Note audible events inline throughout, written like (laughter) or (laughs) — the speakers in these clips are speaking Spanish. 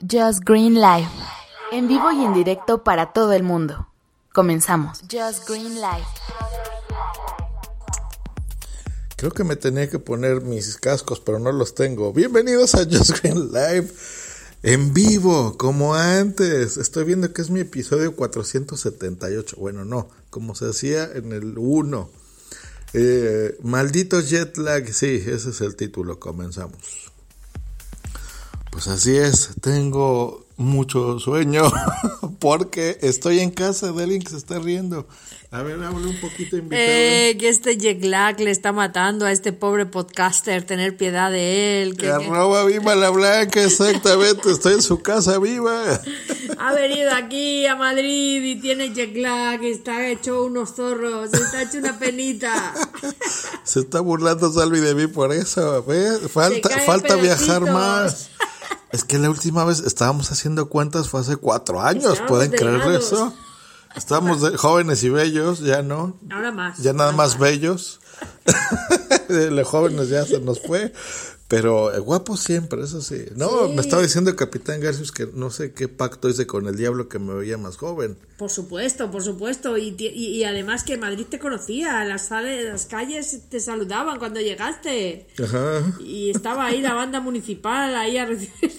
Just Green Live. En vivo y en directo para todo el mundo. Comenzamos. Just Green Live. Creo que me tenía que poner mis cascos, pero no los tengo. Bienvenidos a Just Green Live en vivo, como antes. Estoy viendo que es mi episodio 478. Bueno, no, como se hacía en el 1. Eh, maldito jet lag, sí, ese es el título. Comenzamos. Pues así es, tengo mucho sueño (laughs) porque estoy en casa de alguien que se está riendo. A ver, hable un poquito invitado. Eh, que este jet lag le está matando a este pobre podcaster, tener piedad de él. Que, Arroba viva la blanca, exactamente, estoy en su casa viva. (laughs) Ha venido aquí a Madrid y tiene jet lag, está hecho unos zorros, está hecho una penita. Se está burlando Salvi de mí por eso, ¿ves? Falta, falta viajar más. (laughs) Es que la última vez estábamos haciendo cuentas fue hace cuatro años, Estábamos ¿pueden creer eso? Estábamos de- jóvenes y bellos, ya no. Ahora más. Ya nada más bellos. (laughs) Los jóvenes ya se nos fue. Pero eh, guapos siempre, eso sí. No, Sí. me estaba diciendo Capitán Garcius que no sé qué pacto hice con el diablo que me veía más joven. Por supuesto, por supuesto. Y, y, y además que Madrid te conocía, las, las calles te saludaban cuando llegaste. Ajá. Y estaba ahí la banda municipal ahí a recibirte.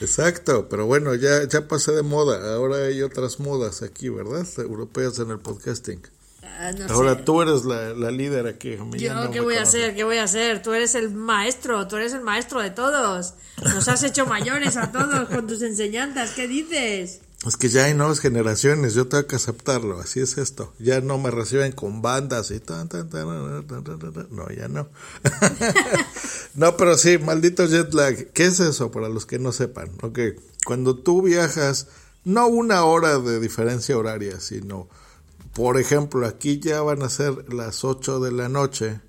Exacto, pero bueno, ya, ya pasé de moda. Ahora hay otras modas aquí, ¿verdad? Europeas en el podcasting. Ah, no Ahora sé. tú eres la, la líder aquí. Yo, no ¿qué voy a hacer? ¿Qué voy a hacer? Tú eres el maestro, tú eres el maestro de todos. Nos has hecho mayores a todos con tus enseñanzas. ¿Qué dices? Es que ya hay nuevas generaciones, yo tengo que aceptarlo, así es esto. Ya no me reciben con bandas y tan, tan, tan, tan, tan, tan, tan. No, ya no. (laughs) no, pero sí, maldito jet lag. ¿Qué es eso para los que no sepan? Ok, cuando tú viajas, no una hora de diferencia horaria, sino, por ejemplo, aquí ya van a ser las 8 de la noche.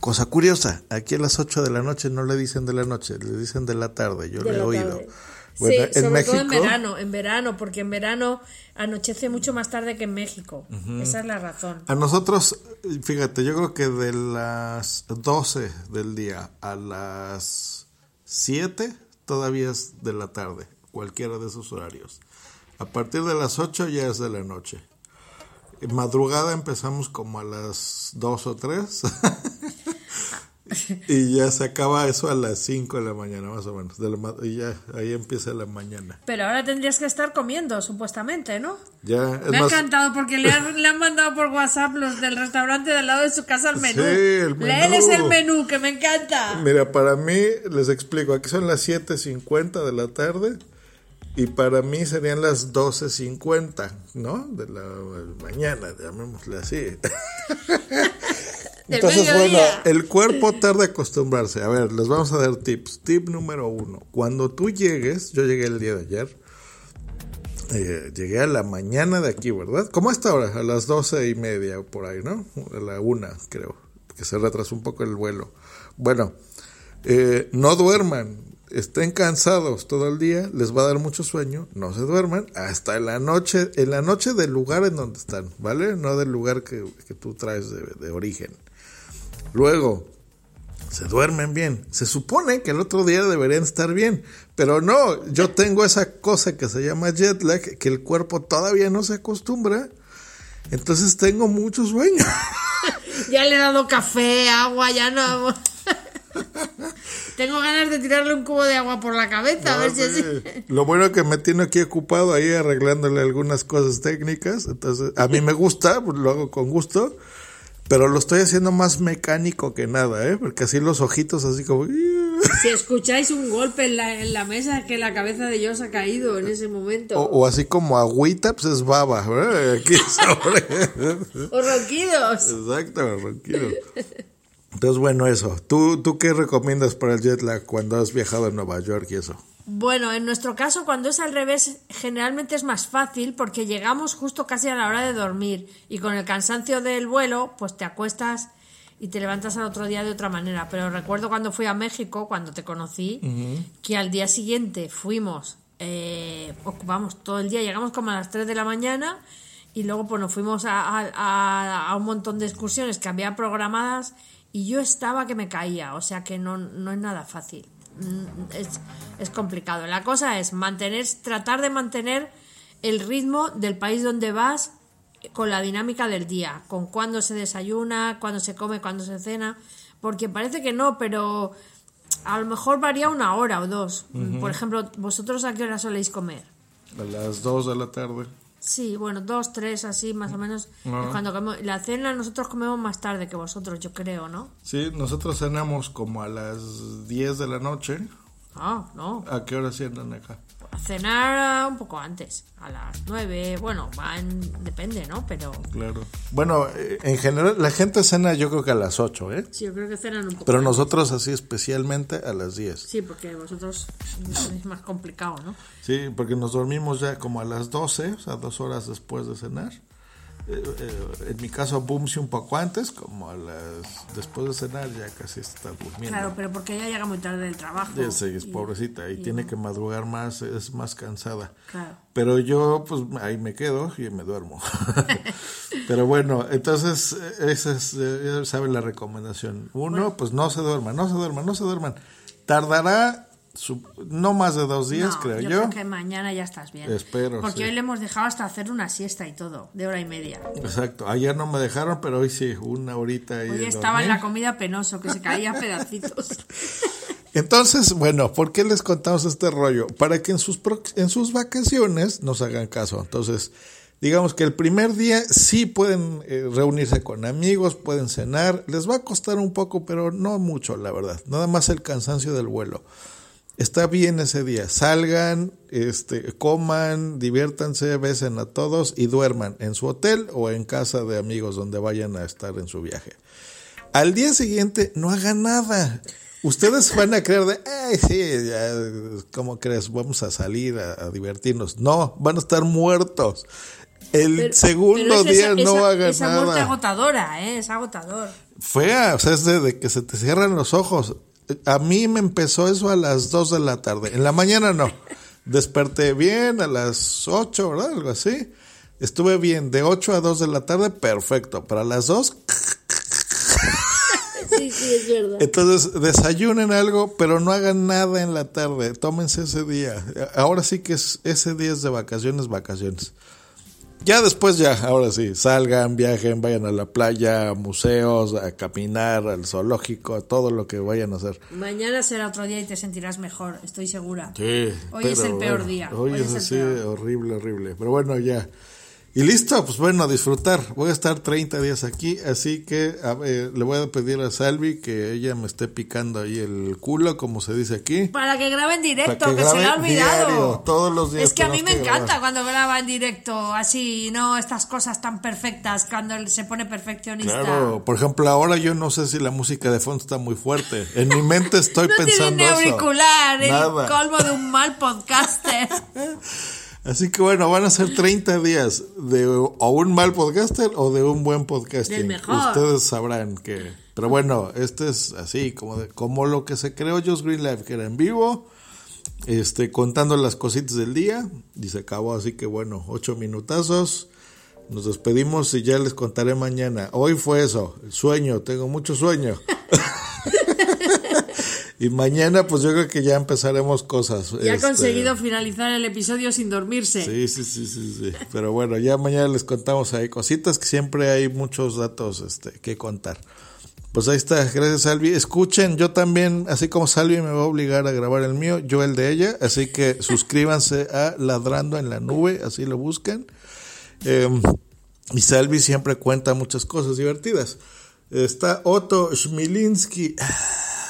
Cosa curiosa, aquí a las 8 de la noche no le dicen de la noche, le dicen de la tarde, yo De lo he oído. tarde. Sí, sobre todo en verano, en verano, porque en verano anochece mucho más tarde que en México. Esa es la razón. A nosotros, fíjate, yo creo que de las 12 del día a las 7 todavía es de la tarde, cualquiera de esos horarios. A partir de las 8 ya es de la noche. En madrugada empezamos como a las 2 o 3. (laughs) y ya se acaba eso a las 5 de la mañana, más o menos. De la ma- y ya ahí empieza la mañana. Pero ahora tendrías que estar comiendo, supuestamente, ¿no? Ya, es Me ha encantado porque le han, (laughs) le han mandado por WhatsApp los del restaurante del lado de su casa el menú. Sí, el menú. El menú, que me encanta. Mira, para mí, les explico, aquí son las 7.50 de la tarde y para mí serían las 12.50, ¿no? De la mañana, llamémosle así. (laughs) Entonces, bueno, el cuerpo tarda a acostumbrarse. A ver, les vamos a dar tips. Tip número uno. Cuando tú llegues, yo llegué el día de ayer, eh, llegué a la mañana de aquí, ¿verdad? ¿Cómo a esta hora? A las doce y media o por ahí, ¿no? A la una, creo, que se retrasó un poco el vuelo. Bueno, eh, no duerman, estén cansados todo el día, les va a dar mucho sueño, no se duerman hasta en la noche, en la noche del lugar en donde están, ¿vale? No del lugar que, que tú traes de, de origen. Luego, se duermen bien. Se supone que el otro día deberían estar bien, pero no, yo tengo esa cosa que se llama jet lag, que el cuerpo todavía no se acostumbra, entonces tengo mucho sueño. (laughs) Ya le he dado café, agua, ya no. (laughs) Tengo ganas de tirarle un cubo de agua por la cabeza, a ver si así. Lo bueno que me tiene aquí ocupado ahí arreglándole algunas cosas técnicas, entonces a mí me gusta, pues, lo hago con gusto, pero lo estoy haciendo más mecánico que nada, ¿eh? Porque así los ojitos así como... (laughs) Si escucháis un golpe en la, en la mesa, es que la cabeza de Dios ha caído en ese momento. O, o así como agüita, pues es baba, ¿verdad? Aquí (laughs) sobre... O ronquidos. Exacto, ronquido. Entonces, bueno, eso. ¿Tú, ¿Tú qué recomiendas para el jet lag cuando has viajado a Nueva York y eso? Bueno, en nuestro caso, cuando es al revés, generalmente es más fácil porque llegamos justo casi a la hora de dormir y con el cansancio del vuelo, pues te acuestas y te levantas al otro día de otra manera. Pero recuerdo cuando fui a México, cuando te conocí, que al día siguiente fuimos, eh, ocupamos todo el día, llegamos como a las 3 de la mañana y luego pues nos fuimos a, a- a un montón de excursiones que había programadas y yo estaba que me caía, o sea que no, no es nada fácil. Mm, Es, es complicado. La cosa es mantener, tratar de mantener el ritmo del país donde vas con la dinámica del día, con cuándo se desayuna, cuándo se come, cuándo se cena, porque parece que no, pero a lo mejor varía una hora o dos. Por ejemplo, ¿vosotros a qué hora soléis comer? A las 2 de la tarde. Sí, bueno, dos, tres, así más o menos. Ah. Cuando comemos- la cena nosotros comemos más tarde que vosotros, yo creo, ¿no? Sí, nosotros cenamos como a las 10 de la noche. Ah, no. ¿A qué hora cenan acá? A cenar un poco antes, a las nueve. Bueno, va en- depende, ¿no? Pero Claro. Bueno, eh, en general, la gente cena yo creo que a las 8, ¿eh? sí, yo creo que cenan un poco. Pero antes. nosotros así especialmente a las 10. Sí, porque vosotros es más complicado, ¿no? Sí, porque nos dormimos ya como a las 12, o sea, dos horas después de cenar. Eh, eh, en mi caso, Bumsy un poco antes, como a las después de cenar ya casi está durmiendo. Claro, pero porque ella llega muy tarde del trabajo. Ya sé, es y- pobrecita y, y tiene que madrugar más, es más cansada. Claro. Pero yo, pues ahí me quedo y me duermo. (laughs) Pero bueno, entonces, eh, esa es, ya saben la recomendación. Uno, pues no se duerman, no se duerman, no se duerman. Tardará no más de dos días, No, creo yo. yo. creo que mañana ya estás bien. Espero, Porque sí. hoy le hemos dejado hasta hacer una siesta y todo, de hora y media. Exacto, ayer no me dejaron, pero hoy sí, una horita ahí. Hoy estaba en la comida penoso, que se caía a pedacitos. (laughs) Entonces, bueno, ¿por qué les contamos este rollo? Para que en sus, en sus vacaciones nos hagan caso. Entonces, digamos que el primer día sí pueden eh, reunirse con amigos, pueden cenar. Les va a costar un poco, pero no mucho, la verdad. Nada más el cansancio del vuelo. Está bien ese día. Salgan, este, coman, diviértanse, besen a todos y duerman en su hotel o en casa de amigos donde vayan a estar en su viaje. Al día siguiente no hagan nada. Ustedes van a creer de, ay, sí, ya, ¿cómo crees? Vamos a salir a, a divertirnos. No, van a estar muertos. El Pero- segundo pero es día esa- no esa- hagan Esa muerte nada. agotadora, ¿eh? Es agotador. Fea, o sea, es de, de que se te cierran los ojos. A mí me empezó eso a las 2 de la tarde. En la mañana no. Desperté bien a las 8, ¿verdad? Algo así. Estuve bien de 8 a 2 de la tarde, perfecto. Para las 2, Sí, sí, es verdad. entonces desayunen algo, pero no hagan nada en la tarde. Tómense ese día. Ahora sí que es, ese día es de vacaciones, vacaciones. Ya después ya, ahora sí, salgan, viajen, vayan a la playa, a museos, a caminar, al zoológico, a todo lo que vayan a hacer. Mañana será otro día y te sentirás mejor, estoy segura. Sí, Hoy es el peor bueno, día, Hoy, hoy es es así, peor. horrible, horrible. Pero bueno, ya. Y listo, pues bueno, a disfrutar. Voy a estar 30 días aquí, así que a ver, le voy a pedir a Salvi que ella me esté picando ahí el culo, como se dice aquí. Para que grabe en directo, Para que que, se le ha olvidado. diario, todos los días Es que a mí me encanta grabar. cuando graba en directo, así, no estas cosas tan perfectas, cuando se pone perfeccionista. Claro, por ejemplo, ahora yo no sé si la música de fondo está muy fuerte. En mi mente estoy (laughs) no pensando tiene ni eso. auricular, el Nada. colmo de un mal podcaster. (laughs) Así que bueno, van a ser 30 días de o un mal podcaster o de un buen podcasting. Mejor. Ustedes sabrán que... Pero bueno, este es así, como, de- como lo que se creó Just Green Life, que era en vivo, este, contando las cositas del día, y se acabó, así que bueno, ocho minutazos. Nos despedimos y ya les contaré mañana. Hoy fue eso, el sueño, tengo mucho sueño. (laughs) y mañana pues yo creo que ya empezaremos cosas. Y ha este, conseguido finalizar el episodio sin dormirse. Sí, sí, sí, sí, sí. Pero bueno, ya mañana les contamos ahí cositas que siempre hay muchos datos este, que contar. Pues ahí está, gracias Salvi. Escuchen, yo también, así como Salvi me va a obligar a grabar el mío, yo el de ella, así que (laughs) suscríbanse a Ladrando en la Nube, así lo buscan. Eh, y Salvi siempre cuenta muchas cosas divertidas. Está Otto Schmilinski.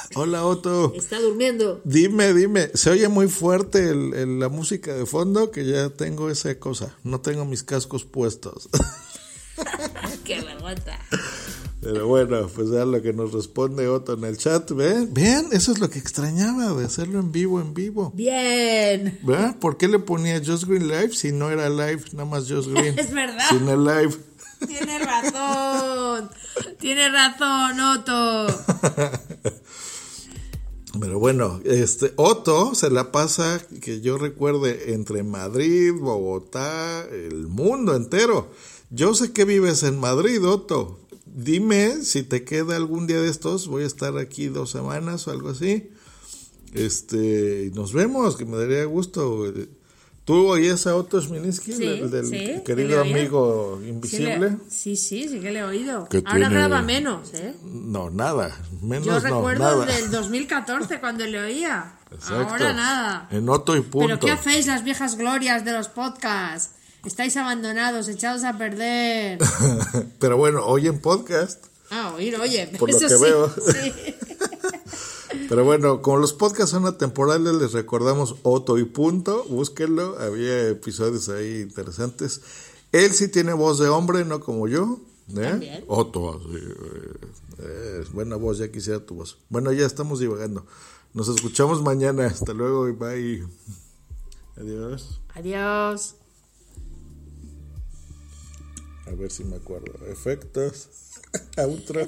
(laughs) Hola Otto. Está durmiendo. Dime, dime, se oye muy fuerte el- el- la música de fondo que ya tengo esa cosa. No tengo mis cascos puestos. (laughs) Qué vergüenza. Pero bueno, pues ya lo que nos responde Otto en el chat, ¿ven? Vean, eso es lo que extrañaba de hacerlo en vivo, en vivo. Bien. ¿Verdad? ¿Por qué le ponía Just Green Live si no era live, nada más Just (laughs) Green? Es verdad. Sin el live. Tiene razón. Tiene razón, Otto. Pero bueno, este Otto se la pasa, que yo recuerde, entre Madrid, Bogotá, el mundo entero. Yo sé que vives en Madrid, Otto. Dime si te queda algún día de estos. Voy a estar aquí dos semanas o algo así. Este, nos vemos, que me daría gusto. ¿Tú oías a Otto Smilinski, Sí, el del sí, querido amigo Sí, invisible? le- sí, sí, sí que le he oído. Que Ahora tiene- graba menos, ¿eh? No, nada. Menos Yo no, recuerdo nada. del 2014 cuando le oía. Exacto. Ahora nada. En Otto y punto. ¿Pero qué hacéis las viejas glorias de los podcasts? Estáis abandonados, echados a perder. (laughs) Pero bueno, hoy en podcast. Ah, oír, oye, Por lo eso que sí, veo. (laughs) sí. Pero bueno, como los podcasts son atemporales, les recordamos Otto y punto. Búsquenlo, había episodios ahí interesantes. Él sí tiene voz de hombre, no como yo. ¿eh? Otto, eh, buena voz, ya quisiera tu voz. Bueno, ya estamos divagando. Nos escuchamos mañana. Hasta luego y bye. Adiós. Adiós. A ver si me acuerdo. Efectos. (laughs) Outro.